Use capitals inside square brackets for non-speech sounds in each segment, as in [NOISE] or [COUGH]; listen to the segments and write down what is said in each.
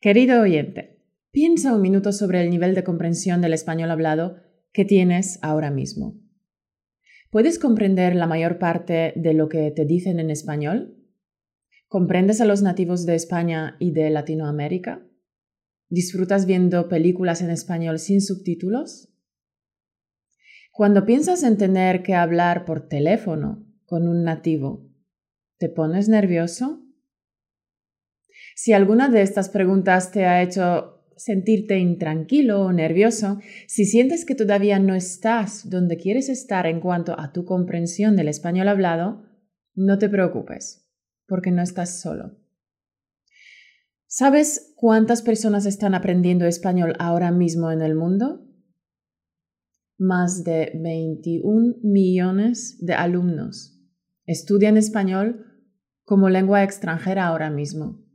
Querido oyente, piensa un minuto sobre el nivel de comprensión del español hablado que tienes ahora mismo. ¿Puedes comprender la mayor parte de lo que te dicen en español? ¿Comprendes a los nativos de España y de Latinoamérica? ¿Disfrutas viendo películas en español sin subtítulos? Cuando piensas en tener que hablar por teléfono con un nativo, ¿te pones nervioso? Si alguna de estas preguntas te ha hecho sentirte intranquilo o nervioso, si sientes que todavía no estás donde quieres estar en cuanto a tu comprensión del español hablado, no te preocupes, porque no estás solo. ¿Sabes cuántas personas están aprendiendo español ahora mismo en el mundo? Más de 21 millones de alumnos estudian español como lengua extranjera ahora mismo.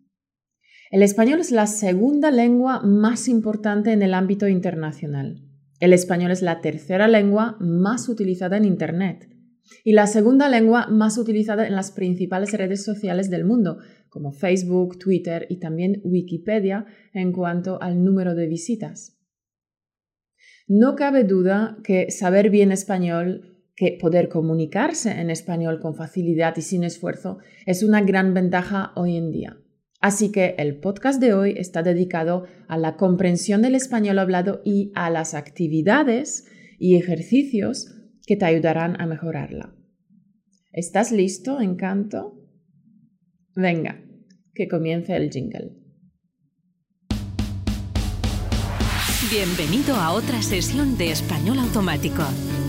El español es la segunda lengua más importante en el ámbito internacional. El español es la tercera lengua más utilizada en Internet y la segunda lengua más utilizada en las principales redes sociales del mundo, como Facebook, Twitter y también Wikipedia en cuanto al número de visitas. No cabe duda que saber bien español, que poder comunicarse en español con facilidad y sin esfuerzo es una gran ventaja hoy en día. Así que el podcast de hoy está dedicado a la comprensión del español hablado y a las actividades y ejercicios que te ayudarán a mejorarla. ¿Estás listo, encanto? Venga, que comience el jingle. Bienvenido a otra sesión de Español Automático,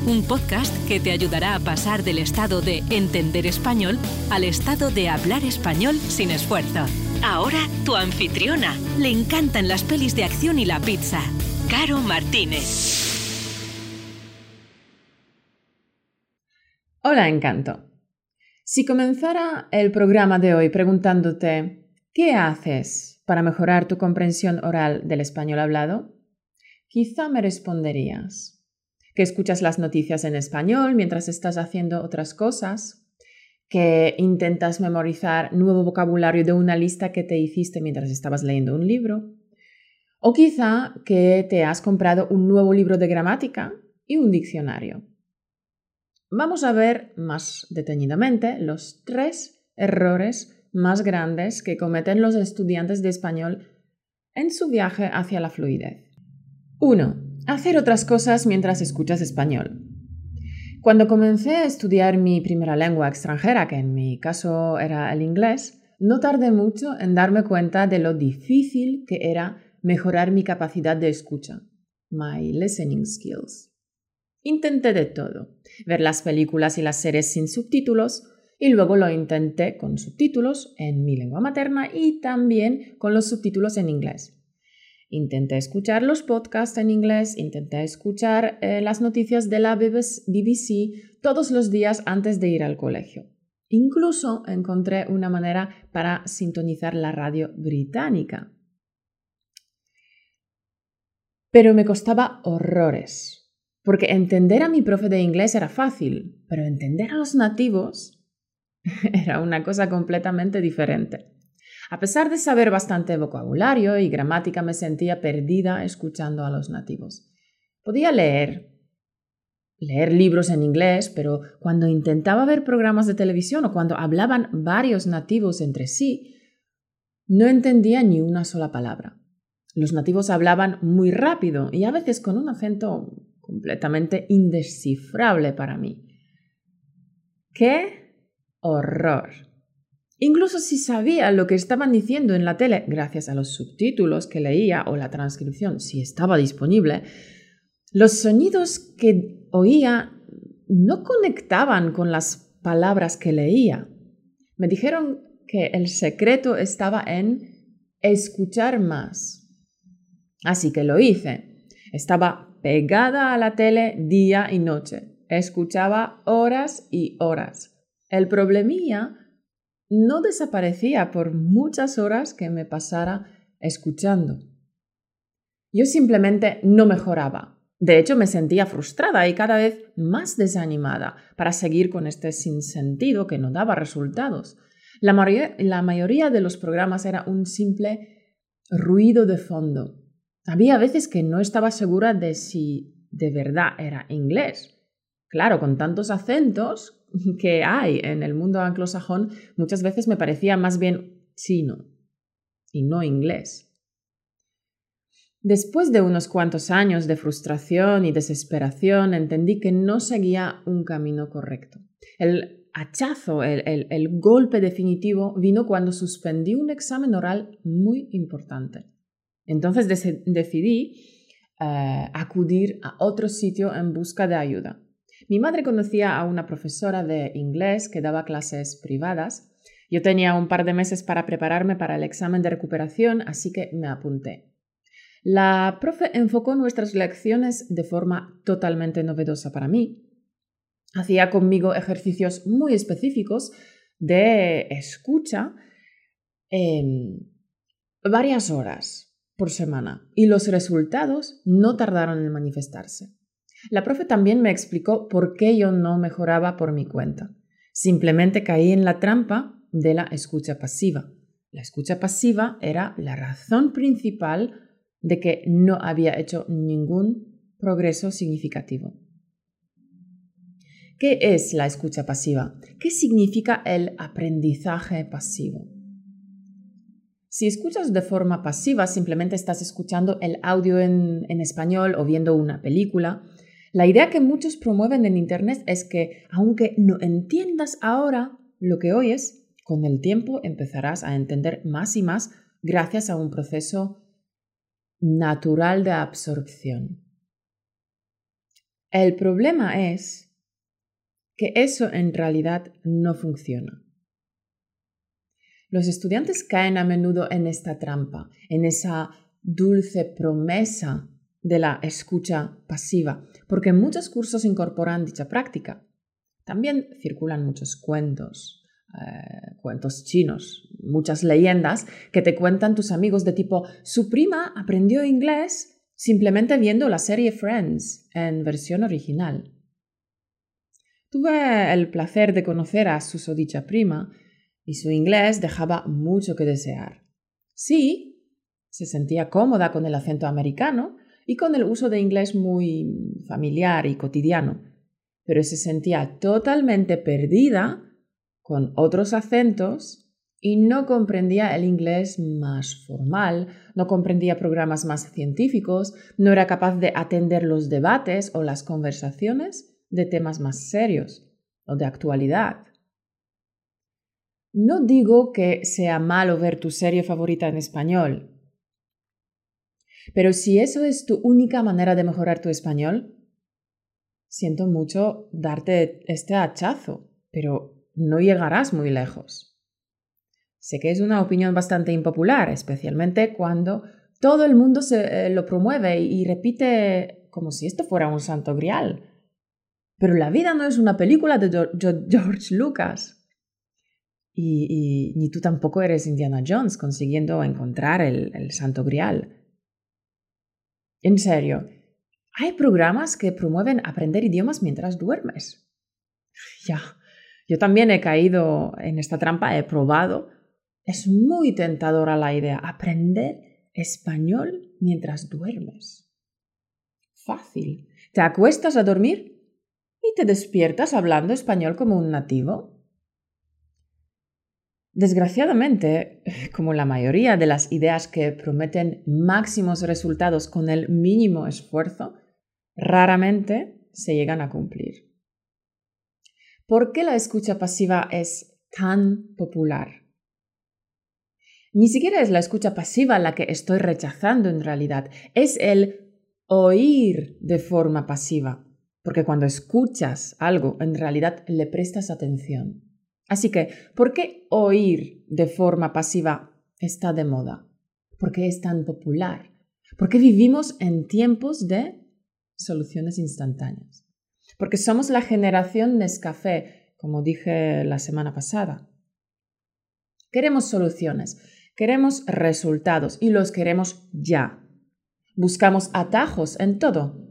un podcast que te ayudará a pasar del estado de entender español al estado de hablar español sin esfuerzo. Ahora tu anfitriona. Le encantan las pelis de acción y la pizza. Caro Martínez. Hola, encanto. Si comenzara el programa de hoy preguntándote ¿qué haces para mejorar tu comprensión oral del español hablado? Quizá me responderías que escuchas las noticias en español mientras estás haciendo otras cosas, que intentas memorizar nuevo vocabulario de una lista que te hiciste mientras estabas leyendo un libro, o quizá que te has comprado un nuevo libro de gramática y un diccionario. Vamos a ver más detenidamente los tres errores más grandes que cometen los estudiantes de español en su viaje hacia la fluidez. 1. Hacer otras cosas mientras escuchas español. Cuando comencé a estudiar mi primera lengua extranjera, que en mi caso era el inglés, no tardé mucho en darme cuenta de lo difícil que era mejorar mi capacidad de escucha, my listening skills. Intenté de todo, ver las películas y las series sin subtítulos, y luego lo intenté con subtítulos en mi lengua materna y también con los subtítulos en inglés. Intenté escuchar los podcasts en inglés, intenté escuchar eh, las noticias de la BBC todos los días antes de ir al colegio. Incluso encontré una manera para sintonizar la radio británica. Pero me costaba horrores porque entender a mi profe de inglés era fácil, pero entender a los nativos [LAUGHS] era una cosa completamente diferente. A pesar de saber bastante vocabulario y gramática, me sentía perdida escuchando a los nativos. Podía leer, leer libros en inglés, pero cuando intentaba ver programas de televisión o cuando hablaban varios nativos entre sí, no entendía ni una sola palabra. Los nativos hablaban muy rápido y a veces con un acento completamente indescifrable para mí. ¡Qué horror! Incluso si sabía lo que estaban diciendo en la tele, gracias a los subtítulos que leía o la transcripción, si estaba disponible, los sonidos que oía no conectaban con las palabras que leía. Me dijeron que el secreto estaba en escuchar más. Así que lo hice. Estaba pegada a la tele día y noche. Escuchaba horas y horas. El problemilla no desaparecía por muchas horas que me pasara escuchando. Yo simplemente no mejoraba. De hecho, me sentía frustrada y cada vez más desanimada para seguir con este sinsentido que no daba resultados. La mayoría, la mayoría de los programas era un simple ruido de fondo. Había veces que no estaba segura de si de verdad era inglés. Claro, con tantos acentos [LAUGHS] que hay en el mundo anglosajón, muchas veces me parecía más bien chino y no inglés. Después de unos cuantos años de frustración y desesperación, entendí que no seguía un camino correcto. El hachazo, el, golpe definitivo vino cuando suspendí un examen oral muy importante. Entonces decidí eh, acudir a otro sitio en busca de ayuda. Mi madre conocía a una profesora de inglés que daba clases privadas. Yo tenía un par de meses para prepararme para el examen de recuperación, así que me apunté. La profe enfocó nuestras lecciones de forma totalmente novedosa para mí. Hacía conmigo ejercicios muy específicos de escucha en varias horas por semana y los resultados no tardaron en manifestarse. La profe también me explicó por qué yo no mejoraba por mi cuenta. Simplemente caí en la trampa de la escucha pasiva. La escucha pasiva era la razón principal de que no había hecho ningún progreso significativo. ¿Qué es la escucha pasiva? ¿Qué significa el aprendizaje pasivo? Si escuchas de forma pasiva, simplemente estás escuchando el audio en, español o viendo una película. La idea que muchos promueven en Internet es que aunque no entiendas ahora lo que oyes, con el tiempo empezarás a entender más y más gracias a un proceso natural de absorción. El problema es que eso en realidad no funciona. Los estudiantes caen a menudo en esta trampa, en esa dulce promesa de la escucha pasiva, porque muchos cursos incorporan dicha práctica. También circulan muchos cuentos, eh, cuentos chinos, muchas leyendas que te cuentan tus amigos de tipo, su prima aprendió inglés simplemente viendo la serie Friends en versión original. Tuve el placer de conocer a su sodicha prima y su inglés dejaba mucho que desear. Sí, se sentía cómoda con el acento americano y con el uso de inglés muy familiar y cotidiano, pero se sentía totalmente perdida con otros acentos y no comprendía el inglés más formal, no comprendía programas más científicos, no era capaz de atender los debates o las conversaciones de temas más serios o de actualidad. No digo que sea malo ver tu serie favorita en español, pero si eso es tu única manera de mejorar tu español, siento mucho darte este hachazo, pero no llegarás muy lejos. Sé que es una opinión bastante impopular, especialmente cuando todo el mundo se, eh, lo promueve y, repite como si esto fuera un santo grial. Pero la vida no es una película de George Lucas. Y, ni tú tampoco eres Indiana Jones consiguiendo encontrar el, el santo grial. En serio, hay programas que promueven aprender idiomas mientras duermes. Ya, yo también he caído en esta trampa, he probado. Es muy tentadora la idea, aprender español mientras duermes. Fácil. Te acuestas a dormir y te despiertas hablando español como un nativo. Desgraciadamente, como la mayoría de las ideas que prometen máximos resultados con el mínimo esfuerzo, raramente se llegan a cumplir. ¿Por qué la escucha pasiva es tan popular? Ni siquiera es la escucha pasiva la que estoy rechazando en realidad, es el oír de forma pasiva, porque cuando escuchas algo en realidad le prestas atención. Así que, ¿por qué oír de forma pasiva está de moda? ¿Por qué es tan popular? Porque vivimos en tiempos de soluciones instantáneas porque somos la generación Nescafé, como dije la semana pasada. Queremos soluciones, queremos resultados y los queremos ya. Buscamos atajos en todo.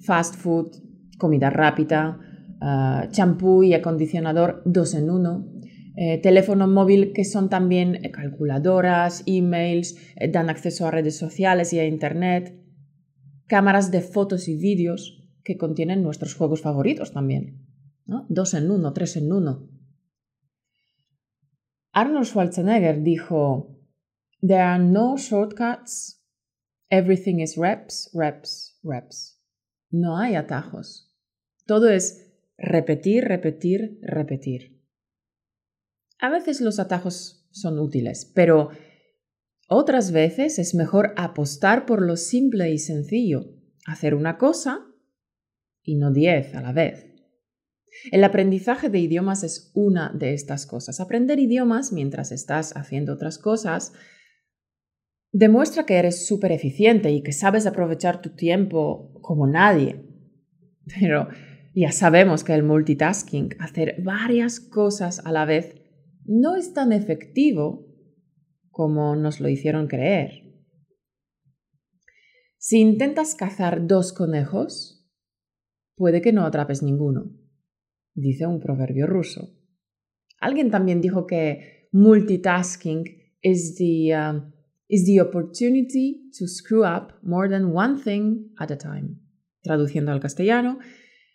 Fast food, comida rápida, champú y acondicionador dos en uno, eh, teléfono móvil que son también eh, calculadoras, emails, eh, dan acceso a redes sociales y a Internet, cámaras de fotos y vídeos que contienen nuestros juegos favoritos también. Dos en uno, tres en uno. Arnold Schwarzenegger dijo, There are no shortcuts, everything is reps, reps, reps. No hay atajos. Todo es repetir, repetir, repetir. A veces los atajos son útiles, pero otras veces es mejor apostar por lo simple y sencillo, hacer una cosa y no diez a la vez. El aprendizaje de idiomas es una de estas cosas. Aprender idiomas mientras estás haciendo otras cosas demuestra que eres súper eficiente y que sabes aprovechar tu tiempo como nadie. Pero ya sabemos que el multitasking, hacer varias cosas a la vez, no es tan efectivo como nos lo hicieron creer. Si intentas cazar dos conejos, puede que no atrapes ninguno, dice un proverbio ruso. Alguien también dijo que multitasking is the, uh, is the opportunity to screw up more than one thing at a time. Traduciendo al castellano,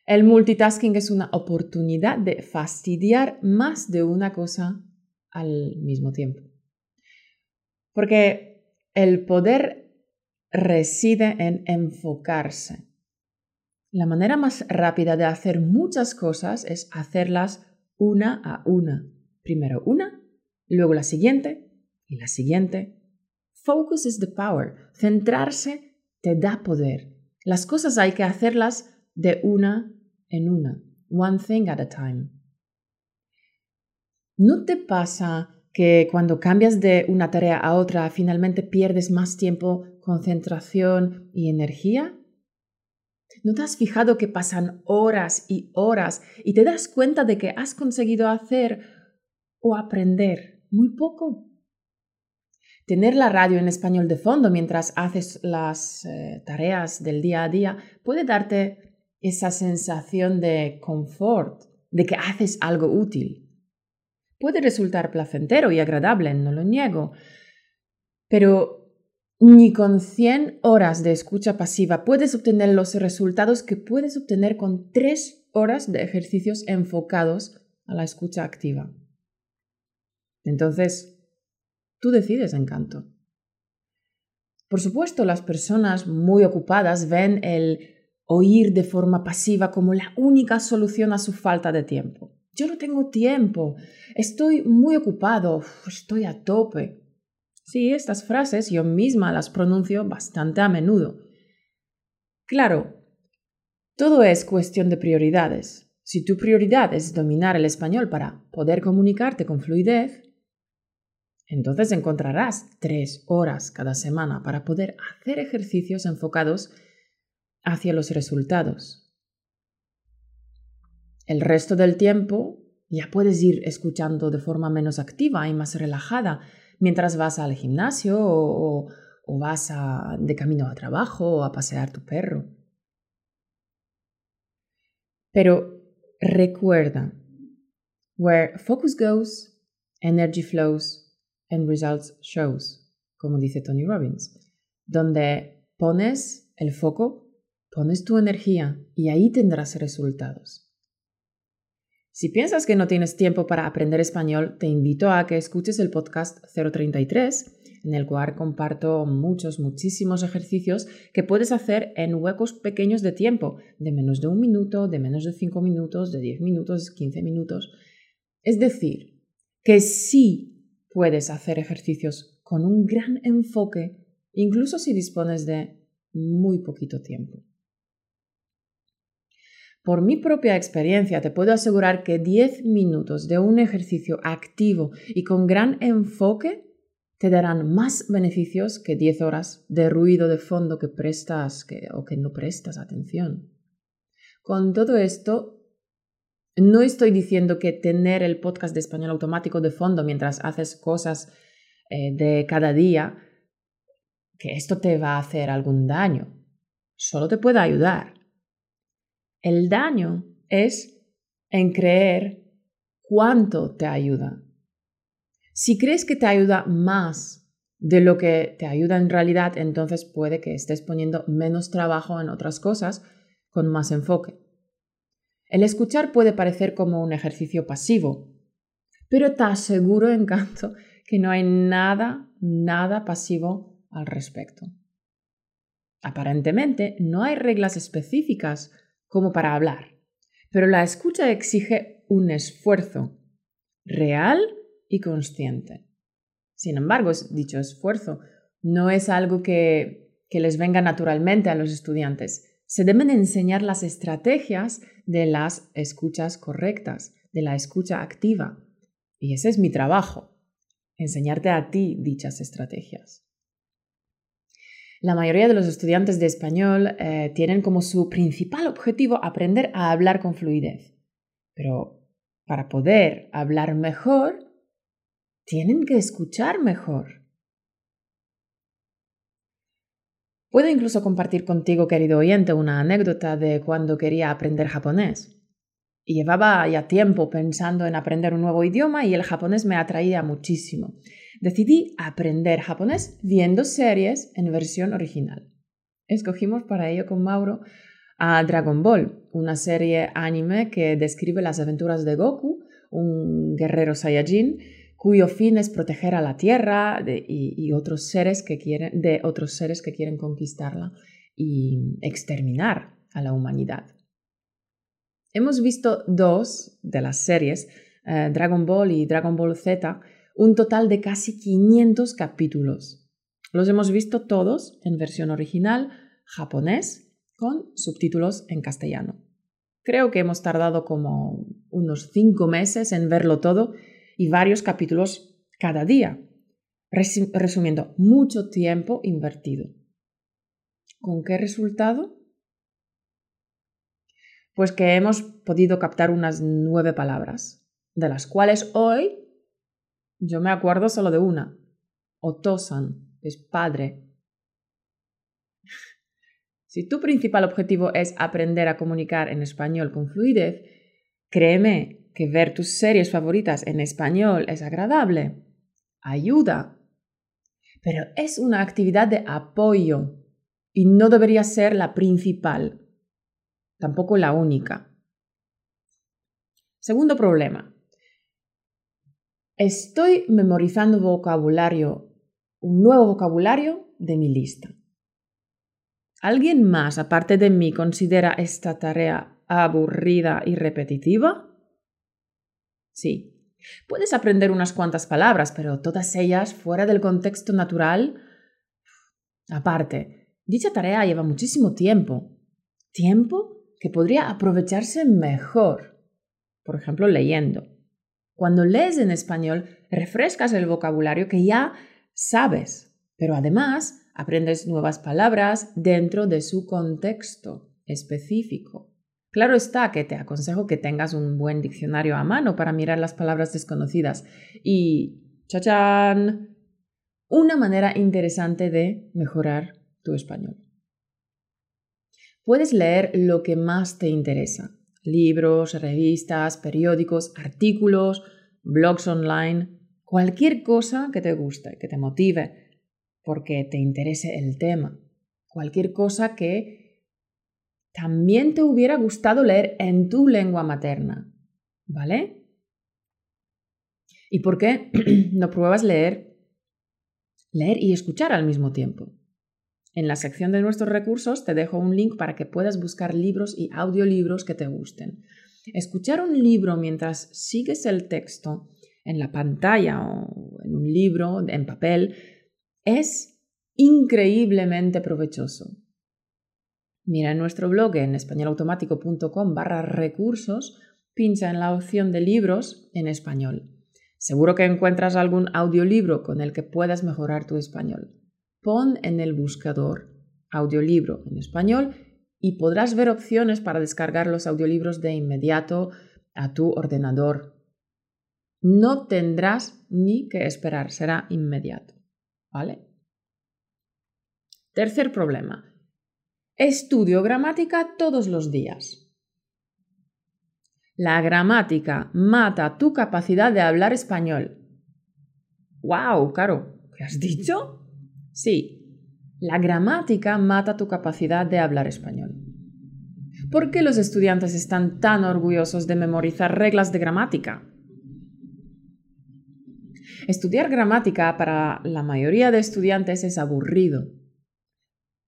el multitasking es una oportunidad de fastidiar más de una cosa al mismo tiempo. Porque el poder reside en enfocarse. La manera más rápida de hacer muchas cosas es hacerlas una a una. Primero una, luego la siguiente y la siguiente. Focus is the power. Centrarse te da poder. Las cosas hay que hacerlas de una en una, one thing at a time. ¿No te pasa que cuando cambias de una tarea a otra finalmente pierdes más tiempo, concentración y energía? ¿No te has fijado que pasan horas y horas y te das cuenta de que has conseguido hacer o aprender muy poco? Tener la radio en español de fondo mientras haces las eh, tareas del día a día puede darte esa sensación de confort, de que haces algo útil. Puede resultar placentero y agradable, no lo niego, pero ni con 100 horas de escucha pasiva puedes obtener los resultados que puedes obtener con 3 horas de ejercicios enfocados a la escucha activa. Entonces, tú decides, encanto. Por supuesto, las personas muy ocupadas ven el oír de forma pasiva como la única solución a su falta de tiempo. Yo no tengo tiempo, estoy muy ocupado, estoy a tope. Sí, estas frases yo misma las pronuncio bastante a menudo. Claro, todo es cuestión de prioridades. Si tu prioridad es dominar el español para poder comunicarte con fluidez, entonces encontrarás tres horas cada semana para poder hacer ejercicios enfocados hacia los resultados. El resto del tiempo ya puedes ir escuchando de forma menos activa y más relajada mientras vas al gimnasio o, vas de camino a trabajo o a pasear tu perro. Pero recuerda, where focus goes, energy flows and results shows, como dice Tony Robbins, donde pones el foco, Pones tu energía y ahí tendrás resultados. Si piensas que no tienes tiempo para aprender español, te invito a que escuches el podcast 033, en el cual comparto muchos, muchísimos ejercicios que puedes hacer en huecos pequeños de tiempo, de menos de un minuto, de menos de cinco minutos, de diez minutos, quince minutos. Es decir, que sí puedes hacer ejercicios con un gran enfoque, incluso si dispones de muy poquito tiempo. Por mi propia experiencia te puedo asegurar que 10 minutos de un ejercicio activo y con gran enfoque te darán más beneficios que 10 horas de ruido de fondo que prestas o que no prestas atención. Con todo esto, no estoy diciendo que tener el podcast de español automático de fondo mientras haces cosas eh, de cada día, que esto te va a hacer algún daño. Solo te puede ayudar. El daño es en creer cuánto te ayuda. Si crees que te ayuda más de lo que te ayuda en realidad, entonces puede que estés poniendo menos trabajo en otras cosas con más enfoque. El escuchar puede parecer como un ejercicio pasivo, pero te aseguro, encanto, que no hay nada, nada pasivo al respecto. Aparentemente, no hay reglas específicas como para hablar, pero la escucha exige un esfuerzo real y consciente. Sin embargo, dicho esfuerzo no es algo que, que les venga naturalmente a los estudiantes. Se deben enseñar las estrategias de las escuchas correctas, de la escucha activa. Y ese es mi trabajo, enseñarte a ti dichas estrategias. La mayoría de los estudiantes de español eh, tienen como su principal objetivo aprender a hablar con fluidez. Pero para poder hablar mejor, tienen que escuchar mejor. Puedo incluso compartir contigo, querido oyente, una anécdota de cuando quería aprender japonés. Llevaba ya tiempo pensando en aprender un nuevo idioma y el japonés me atraía muchísimo. Decidí aprender japonés viendo series en versión original. Escogimos para ello con Mauro a Dragon Ball, una serie anime que describe las aventuras de Goku, un guerrero Saiyajin, cuyo fin es proteger a la Tierra y, otros seres que quieren, de otros seres que quieren conquistarla y exterminar a la humanidad. Hemos visto dos de las series, eh, Dragon Ball y Dragon Ball Z, un total de casi 500 capítulos. Los hemos visto todos en versión original japonés con subtítulos en castellano. Creo que hemos tardado como unos cinco meses en verlo todo y varios capítulos cada día, resumiendo, mucho tiempo invertido. ¿Con qué resultado? Pues que hemos podido captar unas nueve palabras, de las cuales hoy yo me acuerdo solo de una. Otosan es padre. Si tu principal objetivo es aprender a comunicar en español con fluidez, créeme que ver tus series favoritas en español es agradable, ayuda, pero es una actividad de apoyo y no debería ser la principal, tampoco la única. Segundo problema. Estoy memorizando vocabulario, un nuevo vocabulario de mi lista. ¿Alguien más, aparte de mí, considera esta tarea aburrida y repetitiva? Sí. Puedes aprender unas cuantas palabras, pero todas ellas fuera del contexto natural. Aparte, dicha tarea lleva muchísimo tiempo. Tiempo que podría aprovecharse mejor. Por ejemplo, leyendo. Cuando lees en español, refrescas el vocabulario que ya sabes, pero además aprendes nuevas palabras dentro de su contexto específico. Claro está que te aconsejo que tengas un buen diccionario a mano para mirar las palabras desconocidas. Y, chachán, una manera interesante de mejorar tu español. Puedes leer lo que más te interesa. Libros, revistas, periódicos, artículos, blogs online, cualquier cosa que te guste, que te motive, porque te interese el tema. Cualquier cosa que también te hubiera gustado leer en tu lengua materna, ¿vale? ¿Y por qué [CLEARS THROAT] no pruebas leer, leer y escuchar al mismo tiempo? En la sección de nuestros recursos te dejo un link para que puedas buscar libros y audiolibros que te gusten. Escuchar un libro mientras sigues el texto en la pantalla o en un libro en papel es increíblemente provechoso. Mira en nuestro blog en españolautomático.com barra recursos, pincha en la opción de libros en español. Seguro que encuentras algún audiolibro con el que puedas mejorar tu español. Pon en el buscador audiolibro en español y podrás ver opciones para descargar los audiolibros de inmediato a tu ordenador. No tendrás ni que esperar, será inmediato. ¿Vale? Tercer problema Estudio gramática todos los días. La gramática mata tu capacidad de hablar español. ¡Wow! Caro, ¿qué has dicho? Sí, la gramática mata tu capacidad de hablar español. ¿Por qué los estudiantes están tan orgullosos de memorizar reglas de gramática? Estudiar gramática para la mayoría de estudiantes es aburrido.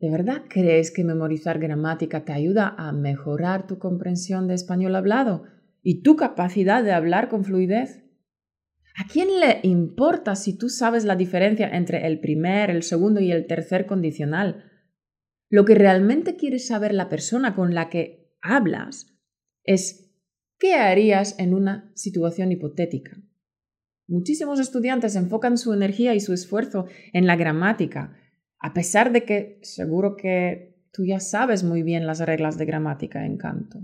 ¿De verdad crees que memorizar gramática te ayuda a mejorar tu comprensión de español hablado y tu capacidad de hablar con fluidez? ¿A quién le importa si tú sabes la diferencia entre el primer, el segundo y el tercer condicional? Lo que realmente quiere saber la persona con la que hablas es qué harías en una situación hipotética. Muchísimos estudiantes enfocan su energía y su esfuerzo en la gramática, a pesar de que seguro que tú ya sabes muy bien las reglas de gramática en canto.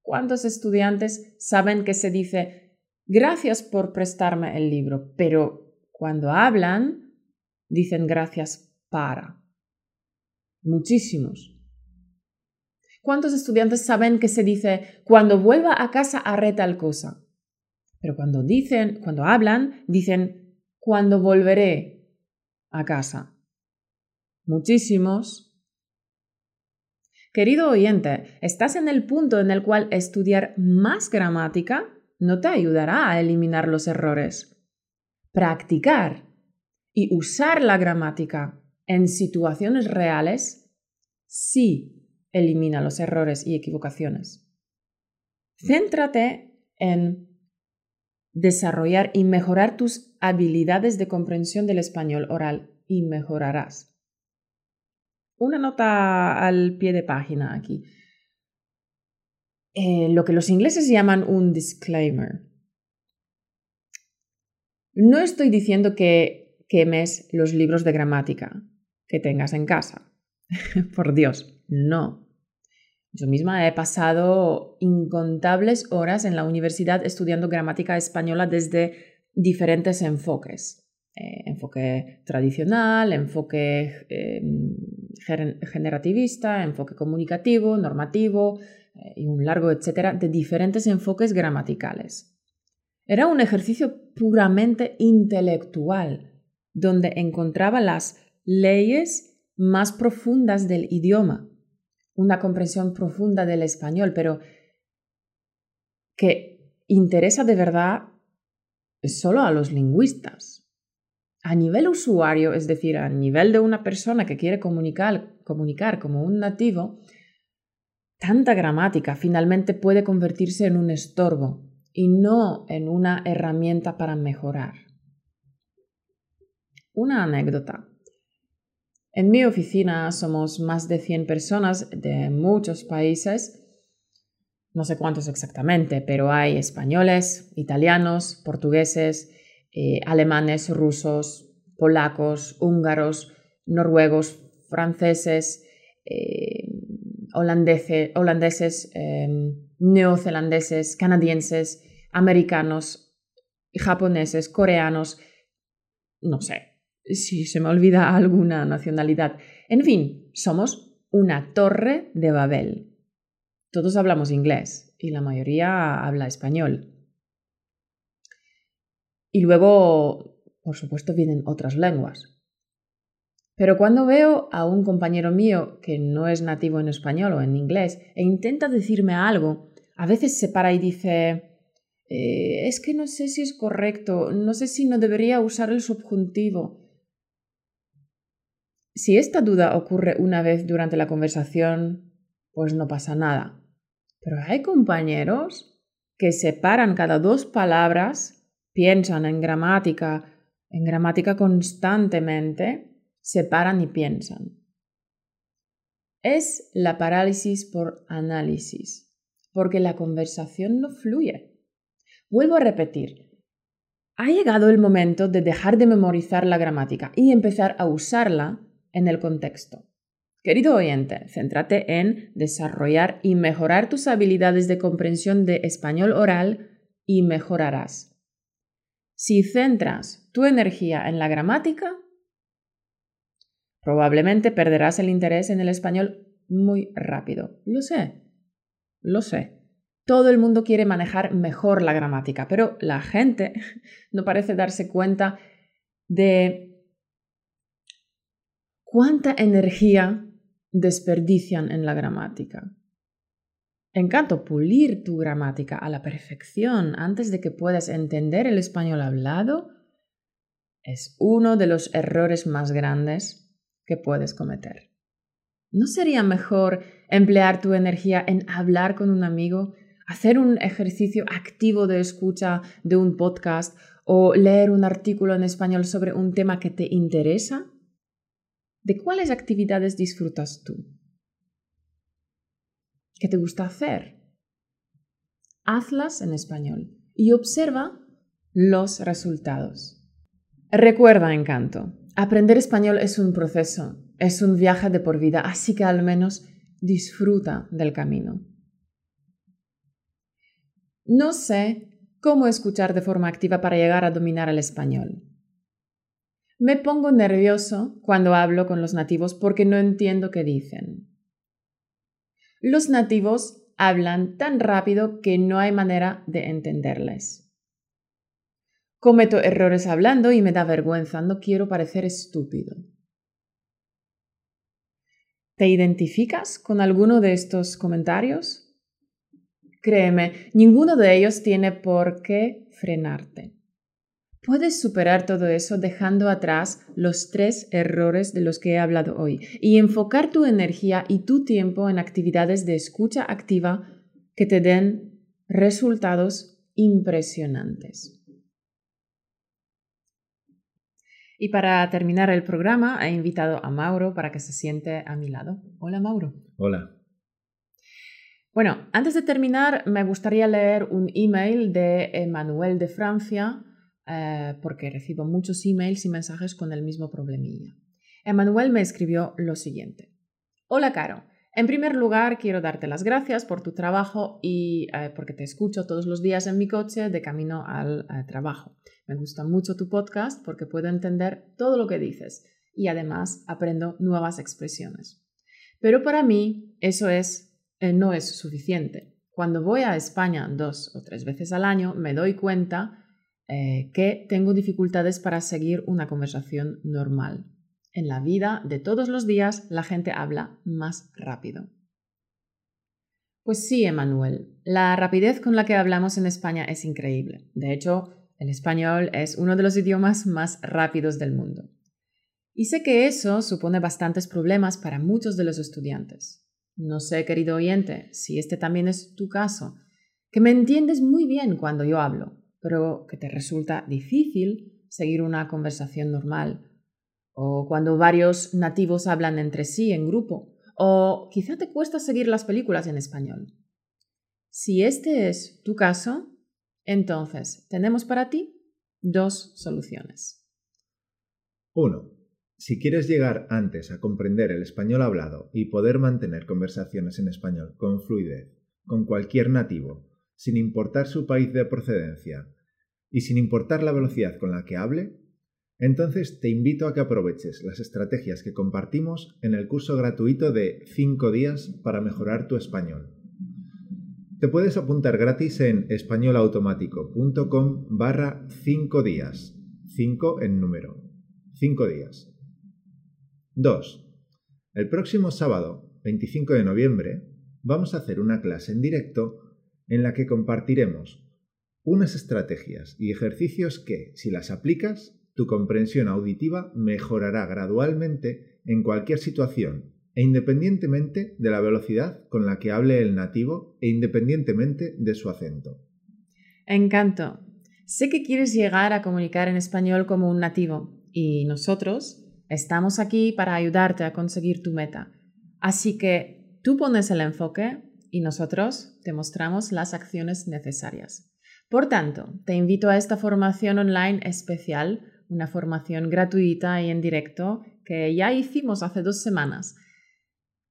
¿Cuántos estudiantes saben que se dice gracias por prestarme el libro, pero cuando hablan dicen gracias para? Muchísimos. ¿Cuántos estudiantes saben que se dice cuando vuelva a casa haré tal cosa? Pero cuando dicen, cuando hablan, dicen cuando volveré a casa muchísimos. Querido oyente, estás en el punto en el cual estudiar más gramática no te ayudará a eliminar los errores. Practicar y usar la gramática en situaciones reales sí elimina los errores y equivocaciones. Céntrate en desarrollar y mejorar tus habilidades de comprensión del español oral y mejorarás una nota al pie de página aquí. Eh, lo que los ingleses llaman un disclaimer. No estoy diciendo que quemes los libros de gramática que tengas en casa. [LAUGHS] Por Dios, no. Yo misma he pasado incontables horas en la universidad estudiando gramática española desde diferentes enfoques. Eh, enfoque tradicional, enfoque em, generativista, enfoque comunicativo, normativo eh, y un largo etcétera de diferentes enfoques gramaticales. Era un ejercicio puramente intelectual, donde encontraba las leyes más profundas del idioma, una comprensión profunda del español, pero que interesa de verdad solo a los lingüistas a nivel usuario, es decir, a nivel de una persona que quiere comunicar, comunicar como un nativo, tanta gramática finalmente puede convertirse en un estorbo y no en una herramienta para mejorar. Una anécdota. En mi oficina somos más de 100 personas de muchos países, no sé cuántos exactamente, pero hay españoles, italianos, portugueses, eh, alemanes, rusos, polacos, húngaros, noruegos, franceses, eh, holandeses, em, neozelandeses, canadienses, americanos, japoneses, coreanos, no sé si se me olvida [LAUGHS] alguna nacionalidad. En fin, somos una torre de Babel. Todos hablamos inglés y la mayoría habla español. Y luego, por supuesto, vienen otras lenguas. Pero cuando veo a un compañero mío que no es nativo en español o en inglés e intenta decirme algo, a veces se para y dice, eh, es que no sé si es correcto, no sé si no debería usar el subjuntivo. Si esta duda ocurre una vez durante la conversación, pues no pasa nada. Pero hay compañeros que se paran cada dos palabras piensan en gramática, en gramática constantemente, se paran y piensan. Es la parálisis por análisis, porque la conversación no fluye. Vuelvo a repetir, ha llegado el momento de dejar de memorizar la gramática y empezar a usarla en el contexto. Querido oyente, céntrate en desarrollar y mejorar tus habilidades de comprensión de español oral y mejorarás. Si centras tu energía en la gramática, probablemente perderás el interés en el español muy rápido. Lo sé, lo sé. Todo el mundo quiere manejar mejor la gramática, pero la gente [LAUGHS] no parece darse cuenta de cuánta energía desperdician en la gramática. Encanto pulir tu gramática a la perfección antes de que puedas entender el español hablado es uno de los errores más grandes que puedes cometer. ¿No sería mejor emplear tu energía en hablar con un amigo, hacer un ejercicio activo de escucha de un podcast o leer un artículo en español sobre un tema que te interesa? ¿De cuáles actividades disfrutas tú? ¿Qué te gusta hacer? Hazlas en español y observa los resultados. Recuerda, encanto, aprender español es un proceso, es un viaje de por vida, así que al menos disfruta del camino. No sé cómo escuchar de forma activa para llegar a dominar el español. Me pongo nervioso cuando hablo con los nativos porque no entiendo qué dicen. Los nativos hablan tan rápido que no hay manera de entenderles. Cometo errores hablando y me da vergüenza, no quiero parecer estúpido. ¿Te identificas con alguno de estos comentarios? Créeme, ninguno de ellos tiene por qué frenarte. Puedes superar todo eso dejando atrás los tres errores de los que he hablado hoy y enfocar tu energía y tu tiempo en actividades de escucha activa que te den resultados impresionantes. Y para terminar el programa, he invitado a Mauro para que se siente a mi lado. Hola, Mauro. Hola. Bueno, antes de terminar, me gustaría leer un email de Emmanuel de Francia, eh, porque recibo muchos emails y mensajes con el mismo problemilla. Emmanuel me escribió lo siguiente. Hola, Caro. En primer lugar, quiero darte las gracias por tu trabajo y eh, porque te escucho todos los días en mi coche de camino al eh, trabajo. Me gusta mucho tu podcast porque puedo entender todo lo que dices y además aprendo nuevas expresiones. Pero para mí eso es, eh, no es suficiente. Cuando voy a España dos o tres veces al año, me doy cuenta que tengo dificultades para seguir una conversación normal. En la vida de todos los días la gente habla más rápido. Pues sí, Emanuel, la rapidez con la que hablamos en España es increíble. De hecho, el español es uno de los idiomas más rápidos del mundo. Y sé que eso supone bastantes problemas para muchos de los estudiantes. No sé, querido oyente, si este también es tu caso, que me entiendes muy bien cuando yo hablo, pero que te resulta difícil seguir una conversación normal o cuando varios nativos hablan entre sí en grupo, o quizá te cuesta seguir las películas en español. Si este es tu caso, entonces tenemos para ti dos soluciones. 1. Si quieres llegar antes a comprender el español hablado y poder mantener conversaciones en español con fluidez con cualquier nativo, sin importar su país de procedencia y sin importar la velocidad con la que hable, entonces te invito a que aproveches las estrategias que compartimos en el curso gratuito de 5 días para mejorar tu español. Te puedes apuntar gratis en españolautomático.com barra 5 días. 5 en número. 5 días. 2. El próximo sábado, 25 de noviembre, vamos a hacer una clase en directo en la que compartiremos unas estrategias y ejercicios que, si las aplicas, tu comprensión auditiva mejorará gradualmente en cualquier situación e independientemente de la velocidad con la que hable el nativo e independientemente de su acento. Encanto. Sé que quieres llegar a comunicar en español como un nativo y nosotros estamos aquí para ayudarte a conseguir tu meta. Así que tú pones el enfoque y nosotros te mostramos las acciones necesarias. Por tanto, te invito a esta formación online especial una formación gratuita y en directo que ya hicimos hace dos semanas.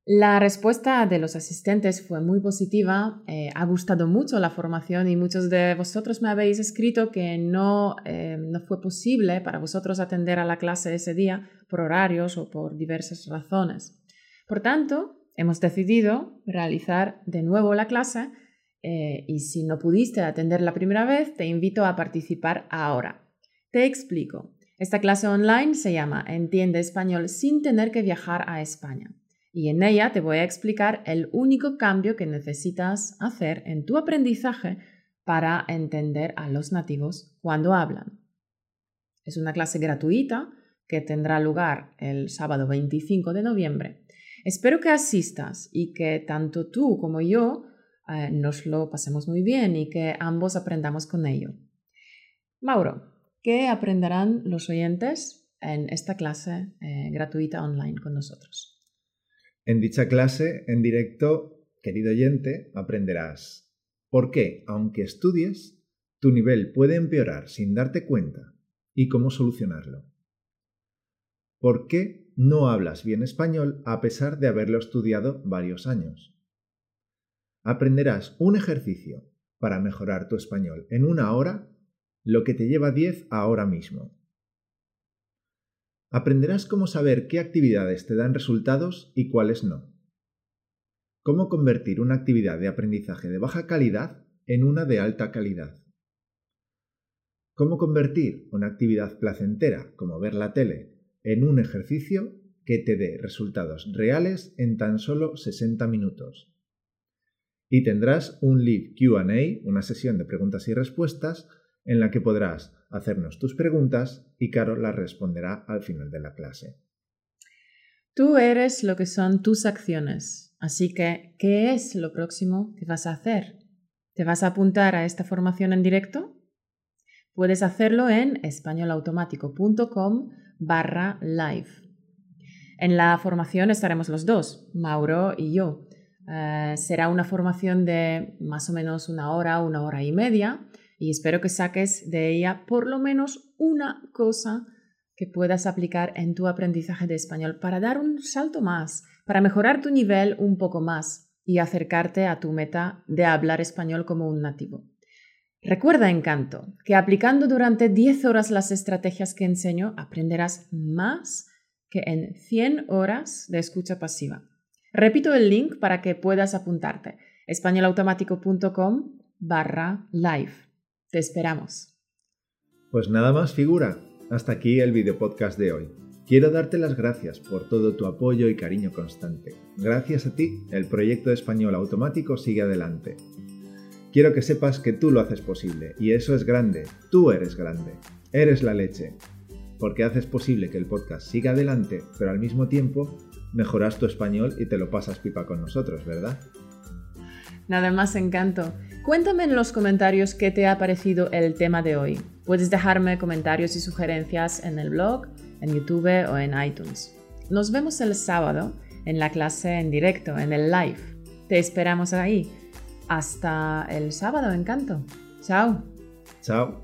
La respuesta de los asistentes fue muy positiva, eh, ha gustado mucho la formación y muchos de vosotros me habéis escrito que no, eh, no fue posible para vosotros atender a la clase ese día por horarios o por diversas razones. Por tanto, hemos decidido realizar de nuevo la clase eh, y si no pudiste atender la primera vez, te invito a participar ahora. Te explico. Esta clase online se llama Entiende español sin tener que viajar a España. Y en ella te voy a explicar el único cambio que necesitas hacer en tu aprendizaje para entender a los nativos cuando hablan. Es una clase gratuita que tendrá lugar el sábado 25 de noviembre. Espero que asistas y que tanto tú como yo eh, nos lo pasemos muy bien y que ambos aprendamos con ello. Mauro, ¿qué aprenderán los oyentes en esta clase eh, gratuita online con nosotros? En dicha clase, en directo, querido oyente, aprenderás por qué, aunque estudies, tu nivel puede empeorar sin darte cuenta y cómo solucionarlo. ¿Por qué no hablas bien español a pesar de haberlo estudiado varios años? Aprenderás un ejercicio para mejorar tu español en una hora, lo que te lleva 10 ahora mismo. Aprenderás cómo saber qué actividades te dan resultados y cuáles no. Cómo convertir una actividad de aprendizaje de baja calidad en una de alta calidad. Cómo convertir una actividad placentera, como ver la tele, en un ejercicio que te dé resultados reales en tan solo 60 minutos. Y tendrás un live QA, una sesión de preguntas y respuestas, en la que podrás hacernos tus preguntas y Caro las responderá al final de la clase. Tú eres lo que son tus acciones, así que, ¿qué es lo próximo que vas a hacer? ¿Te vas a apuntar a esta formación en directo? Puedes hacerlo en españolautomático.com barra live. En la formación estaremos los dos, Mauro y yo. Eh, será una formación de más o menos una hora, una hora y media y espero que saques de ella por lo menos una cosa que puedas aplicar en tu aprendizaje de español para dar un salto más, para mejorar tu nivel un poco más y acercarte a tu meta de hablar español como un nativo. Recuerda, encanto, que aplicando durante 10 horas las estrategias que enseño, aprenderás más que en 100 horas de escucha pasiva. Repito el link para que puedas apuntarte. españolautomático.com barra live. Te esperamos. Pues nada más figura. Hasta aquí el video podcast de hoy. Quiero darte las gracias por todo tu apoyo y cariño constante. Gracias a ti, el proyecto español automático sigue adelante. Quiero que sepas que tú lo haces posible, y eso es grande. Tú eres grande. Eres la leche. Porque haces posible que el podcast siga adelante, pero al mismo tiempo mejoras tu español y te lo pasas pipa con nosotros, ¿verdad? Nada más encanto. Cuéntame en los comentarios qué te ha parecido el tema de hoy. Puedes dejarme comentarios y sugerencias en el blog, en YouTube o en iTunes. Nos vemos el sábado en la clase en directo, en el live. Te esperamos ahí. Hasta el sábado, encanto. Chao. Chao.